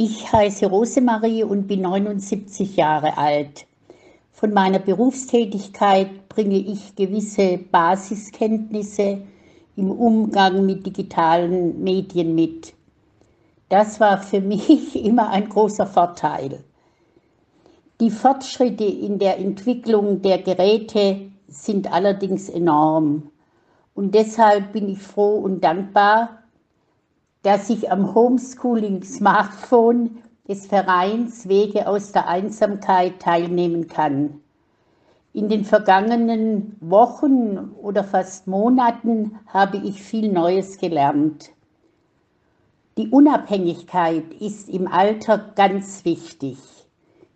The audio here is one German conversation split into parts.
Ich heiße Rosemarie und bin 79 Jahre alt. Von meiner Berufstätigkeit bringe ich gewisse Basiskenntnisse im Umgang mit digitalen Medien mit. Das war für mich immer ein großer Vorteil. Die Fortschritte in der Entwicklung der Geräte sind allerdings enorm. Und deshalb bin ich froh und dankbar, dass ich am Homeschooling-Smartphone des Vereins Wege aus der Einsamkeit teilnehmen kann. In den vergangenen Wochen oder fast Monaten habe ich viel Neues gelernt. Die Unabhängigkeit ist im Alter ganz wichtig.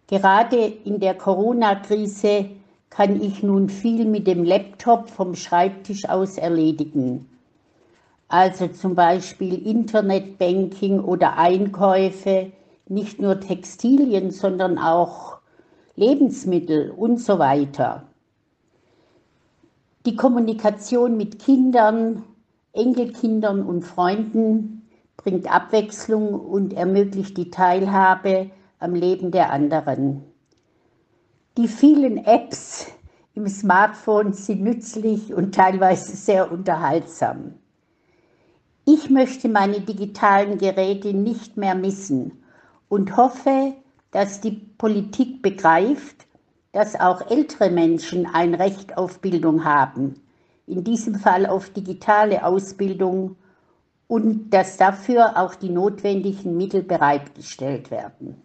Gerade in der Corona-Krise kann ich nun viel mit dem Laptop vom Schreibtisch aus erledigen. Also zum Beispiel Internetbanking oder Einkäufe, nicht nur Textilien, sondern auch Lebensmittel und so weiter. Die Kommunikation mit Kindern, Enkelkindern und Freunden bringt Abwechslung und ermöglicht die Teilhabe am Leben der anderen. Die vielen Apps im Smartphone sind nützlich und teilweise sehr unterhaltsam. Ich möchte meine digitalen Geräte nicht mehr missen und hoffe, dass die Politik begreift, dass auch ältere Menschen ein Recht auf Bildung haben, in diesem Fall auf digitale Ausbildung und dass dafür auch die notwendigen Mittel bereitgestellt werden.